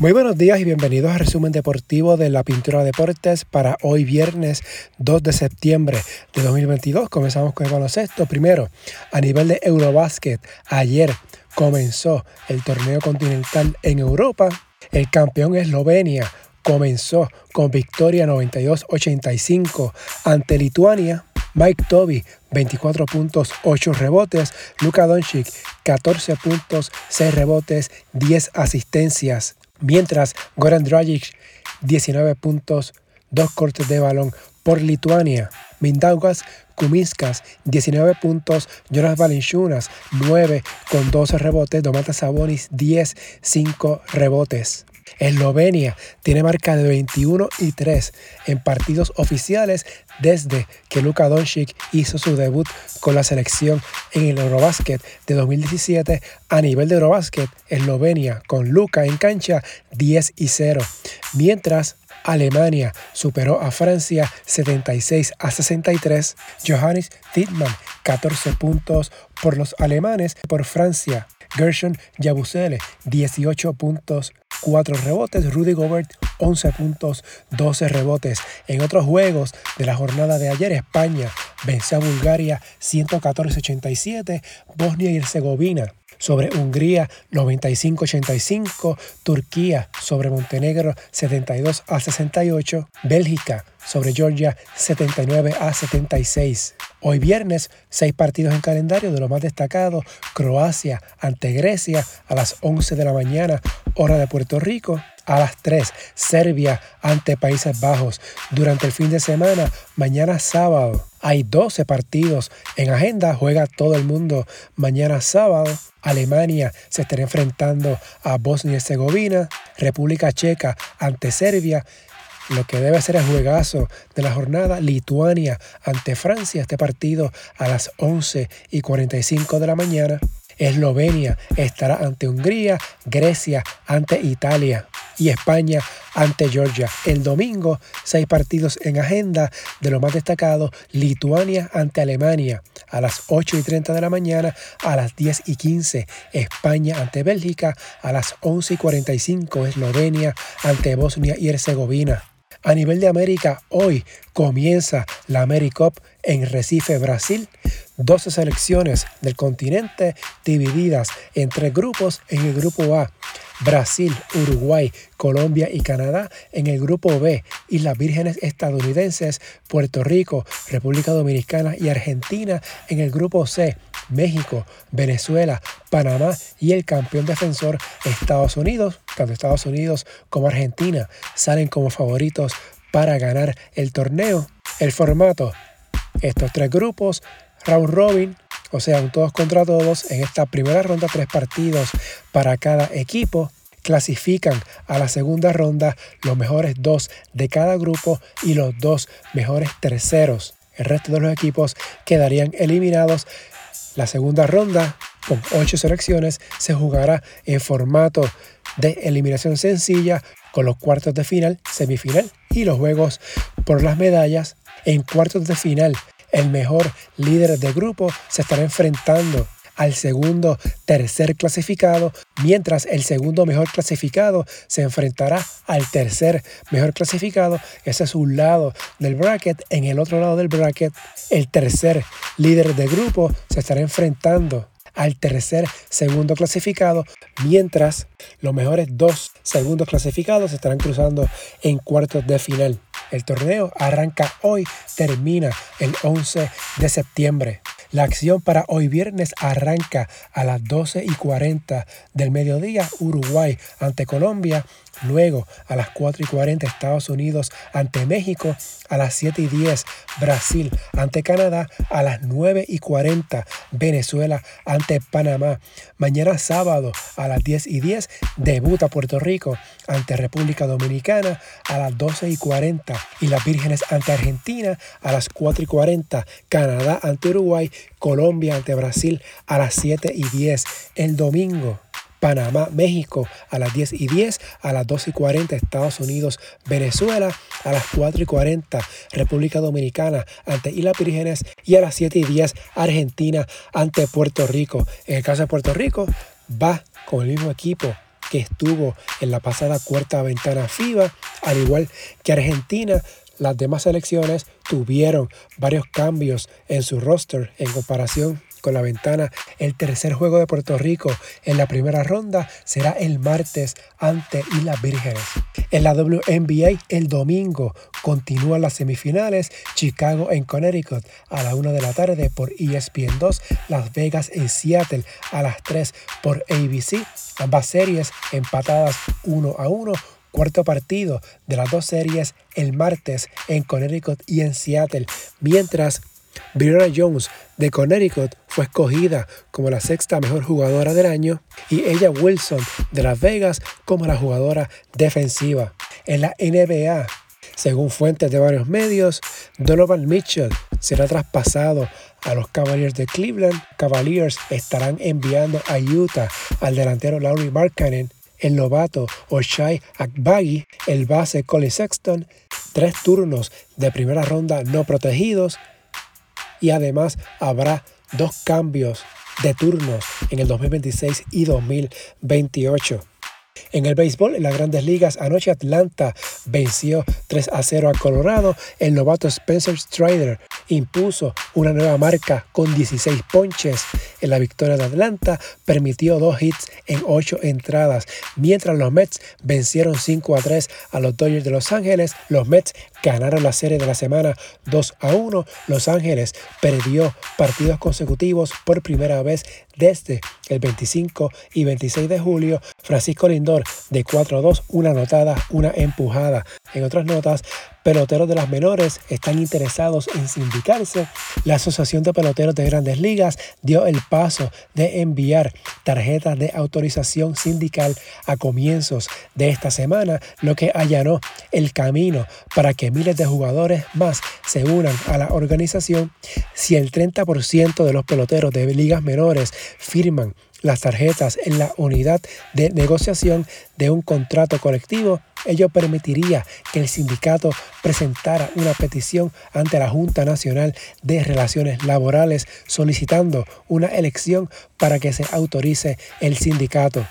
Muy buenos días y bienvenidos al resumen deportivo de la Pintura Deportes para hoy viernes 2 de septiembre de 2022. Comenzamos con el baloncesto. Primero, a nivel de Eurobasket, ayer comenzó el torneo continental en Europa. El campeón Eslovenia comenzó con victoria 92-85 ante Lituania. Mike Toby, 24 puntos, 8 rebotes. Luka Doncic, 14 puntos, 6 rebotes, 10 asistencias. Mientras Goran Dragic, 19 puntos, 2 cortes de balón por Lituania. Mindaugas Kuminskas, 19 puntos. Jonas Valenciunas, 9 con 12 rebotes. Domantas Sabonis, 10, 5 rebotes. Eslovenia tiene marca de 21 y 3 en partidos oficiales desde que Luka Doncic hizo su debut con la selección en el Eurobasket de 2017 a nivel de Eurobasket. Eslovenia con Luka en cancha 10 y 0, mientras Alemania superó a Francia 76 a 63. Johannes Tittmann 14 puntos por los alemanes por Francia. Gershon Yabusele 18 puntos 4 rebotes. Rudy Gobert 11 puntos, 12 rebotes. En otros juegos de la jornada de ayer, España venció a Bulgaria 114-87, Bosnia y Herzegovina sobre Hungría 95-85, Turquía sobre Montenegro 72 a 68, Bélgica sobre Georgia 79 a 76. Hoy viernes, seis partidos en calendario de lo más destacado, Croacia ante Grecia a las 11 de la mañana, hora de Puerto Rico, a las 3, Serbia ante Países Bajos. Durante el fin de semana, mañana sábado, hay 12 partidos en agenda, juega todo el mundo. Mañana sábado, Alemania se estará enfrentando a Bosnia y Herzegovina, República Checa ante Serbia lo que debe ser el juegazo de la jornada, Lituania ante Francia, este partido a las 11 y 45 de la mañana. Eslovenia estará ante Hungría, Grecia ante Italia y España ante Georgia. El domingo, seis partidos en agenda de lo más destacado, Lituania ante Alemania a las 8 y 30 de la mañana, a las 10 y 15, España ante Bélgica, a las 11 y 45, Eslovenia ante Bosnia y Herzegovina. A nivel de América, hoy comienza la AmeriCup en Recife, Brasil. 12 selecciones del continente divididas en tres grupos en el grupo A. Brasil, Uruguay, Colombia y Canadá en el grupo B, Islas Vírgenes estadounidenses, Puerto Rico, República Dominicana y Argentina en el grupo C, México, Venezuela, Panamá y el campeón defensor Estados Unidos, tanto Estados Unidos como Argentina salen como favoritos para ganar el torneo. El formato, estos tres grupos, round robin, o sea, un todos contra todos. En esta primera ronda, tres partidos para cada equipo. Clasifican a la segunda ronda los mejores dos de cada grupo y los dos mejores terceros. El resto de los equipos quedarían eliminados. La segunda ronda, con ocho selecciones, se jugará en formato de eliminación sencilla con los cuartos de final, semifinal y los juegos por las medallas. En cuartos de final el mejor líder de grupo se estará enfrentando al segundo tercer clasificado, mientras el segundo mejor clasificado se enfrentará al tercer mejor clasificado. Ese es un lado del bracket. En el otro lado del bracket, el tercer líder de grupo se estará enfrentando al tercer segundo clasificado, mientras los mejores dos segundos clasificados se estarán cruzando en cuartos de final. El torneo arranca hoy, termina el 11 de septiembre. La acción para hoy viernes arranca a las 12 y 40 del mediodía Uruguay ante Colombia Luego, a las 4 y 40, Estados Unidos ante México. A las 7 y 10, Brasil ante Canadá. A las 9 y 40, Venezuela ante Panamá. Mañana sábado, a las 10 y 10, debuta Puerto Rico ante República Dominicana. A las 12 y 40, y las Vírgenes ante Argentina. A las 4 y 40, Canadá ante Uruguay. Colombia ante Brasil. A las 7 y 10, el domingo. Panamá, México a las 10 y 10, a las 2 y 40 Estados Unidos, Venezuela, a las 4 y 40 República Dominicana ante Islas Vírgenes y a las 7 y 10 Argentina ante Puerto Rico. En el caso de Puerto Rico, va con el mismo equipo que estuvo en la pasada cuarta ventana FIBA, al igual que Argentina. Las demás selecciones tuvieron varios cambios en su roster en comparación con la ventana. El tercer juego de Puerto Rico en la primera ronda será el martes ante Islas Vírgenes. En la WNBA el domingo continúan las semifinales Chicago en Connecticut a la 1 de la tarde por ESPN 2, Las Vegas en Seattle a las 3 por ABC. Ambas series empatadas 1 a 1 cuarto partido de las dos series el martes en Connecticut y en Seattle, mientras Brianna Jones de Connecticut fue escogida como la sexta mejor jugadora del año y ella Wilson de Las Vegas como la jugadora defensiva. En la NBA, según fuentes de varios medios, Donovan Mitchell será traspasado a los Cavaliers de Cleveland. Cavaliers estarán enviando a Utah al delantero Laurie Markkanen, el novato Oshai Akbagi, el base Colin Sexton, tres turnos de primera ronda no protegidos y además habrá dos cambios de turnos en el 2026 y 2028. En el béisbol, en las grandes ligas, anoche Atlanta venció 3 a 0 a Colorado. El novato Spencer Strider impuso una nueva marca con 16 ponches en la victoria de Atlanta. Permitió dos hits en 8 entradas. Mientras los Mets vencieron 5 a 3 a los Dodgers de Los Ángeles, los Mets ganaron la serie de la semana 2 a 1. Los Ángeles perdió partidos consecutivos por primera vez desde el 25 y 26 de julio. Francisco Lindor de 4 a 2, una anotada, una empujada. En otras notas, peloteros de las menores están interesados en sindicarse. La Asociación de Peloteros de Grandes Ligas dio el paso de enviar tarjetas de autorización sindical a comienzos de esta semana, lo que allanó el camino para que miles de jugadores más se unan a la organización. Si el 30% de los peloteros de ligas menores firman las tarjetas en la unidad de negociación de un contrato colectivo, ello permitiría que el sindicato presentara una petición ante la Junta Nacional de Relaciones Laborales solicitando una elección para que se autorice el sindicato.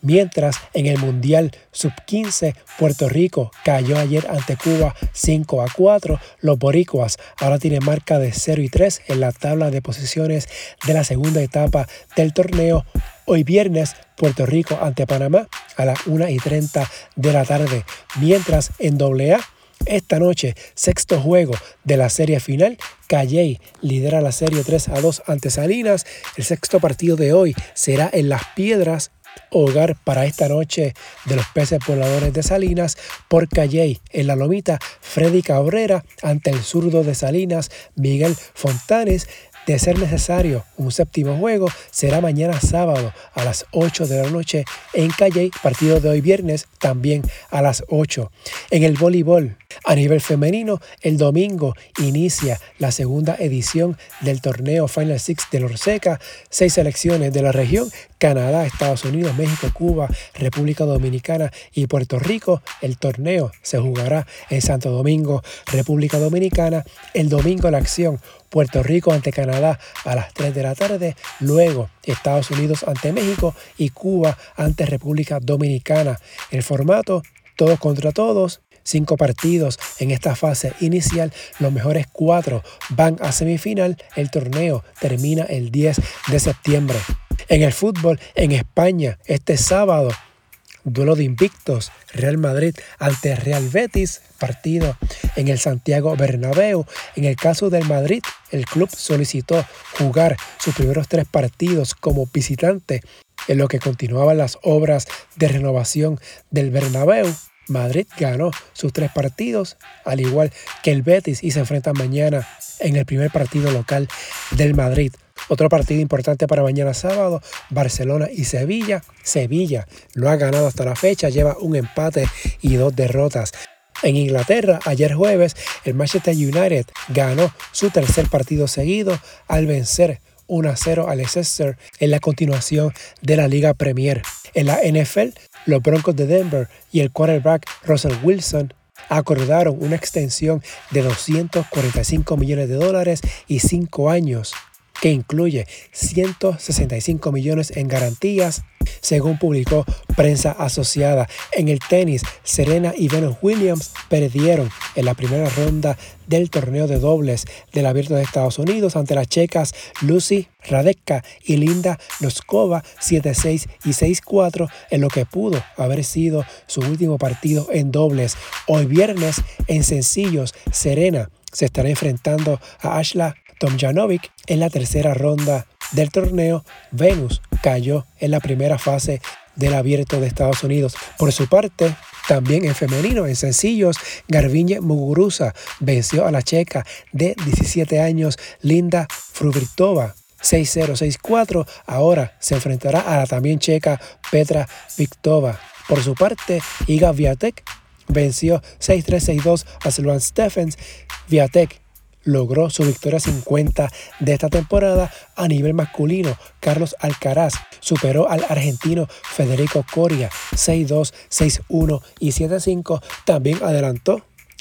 Mientras en el Mundial Sub-15 Puerto Rico cayó ayer ante Cuba 5 a 4, los boricuas ahora tienen marca de 0 y 3 en la tabla de posiciones de la segunda etapa del torneo. Hoy viernes Puerto Rico ante Panamá a las 1 y 30 de la tarde, mientras en AA esta noche, sexto juego de la serie final, Calley lidera la serie 3 a 2 ante Salinas. El sexto partido de hoy será en Las Piedras hogar para esta noche de los peces pobladores de Salinas por Calley en la Lomita, Freddy Cabrera ante el zurdo de Salinas, Miguel Fontanes. De ser necesario un séptimo juego, será mañana sábado a las 8 de la noche en Calley, partido de hoy viernes también a las 8. En el voleibol, a nivel femenino, el domingo inicia la segunda edición del torneo Final Six de Lorseca. Seis selecciones de la región, Canadá, Estados Unidos, México, Cuba, República Dominicana y Puerto Rico. El torneo se jugará en Santo Domingo, República Dominicana. El domingo la acción Puerto Rico ante Canadá a las 3 de la tarde, luego Estados Unidos ante México y Cuba ante República Dominicana. El formato, todos contra todos, cinco partidos en esta fase inicial. Los mejores cuatro van a semifinal. El torneo termina el 10 de septiembre. En el fútbol, en España, este sábado, duelo de invictos, Real Madrid ante Real Betis, partido en el Santiago Bernabéu. En el caso del Madrid, el club solicitó jugar sus primeros tres partidos como visitante en lo que continuaban las obras de renovación del Bernabéu. Madrid ganó sus tres partidos, al igual que el Betis, y se enfrentan mañana en el primer partido local del Madrid. Otro partido importante para mañana sábado, Barcelona y Sevilla. Sevilla lo ha ganado hasta la fecha, lleva un empate y dos derrotas. En Inglaterra, ayer jueves, el Manchester United ganó su tercer partido seguido al vencer 1 0 al Leicester en la continuación de la Liga Premier. En la NFL, los Broncos de Denver y el quarterback Russell Wilson acordaron una extensión de 245 millones de dólares y 5 años que incluye 165 millones en garantías según publicó prensa asociada. En el tenis, Serena y Venus Williams perdieron en la primera ronda del torneo de dobles del Abierto de Estados Unidos ante las checas Lucy Radecka y Linda Noskova 7-6 y 6-4 en lo que pudo haber sido su último partido en dobles. Hoy viernes en sencillos, Serena se estará enfrentando a Ashla Tomjanovic en la tercera ronda del torneo. Venus cayó en la primera fase del abierto de Estados Unidos. Por su parte, también en femenino, en sencillos, Garbiñe Muguruza venció a la checa de 17 años Linda Frubritova 6-0-6-4. Ahora se enfrentará a la también checa Petra Viktova. Por su parte, Iga Viatek venció 6-3-6-2 a Sloan Stephens. Viatek logró su victoria 50 de esta temporada a nivel masculino. Carlos Alcaraz superó al argentino Federico Coria 6-2, 6-1 y 7-5. También adelantó